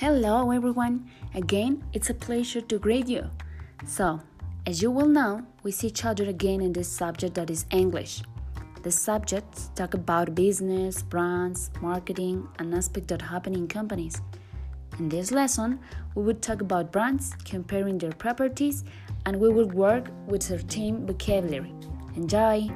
Hello, everyone. Again, it's a pleasure to greet you. So, as you will know, we see each other again in this subject that is English. The subjects talk about business, brands, marketing, and aspects that happen in companies. In this lesson, we will talk about brands, comparing their properties, and we will work with certain vocabulary. Enjoy!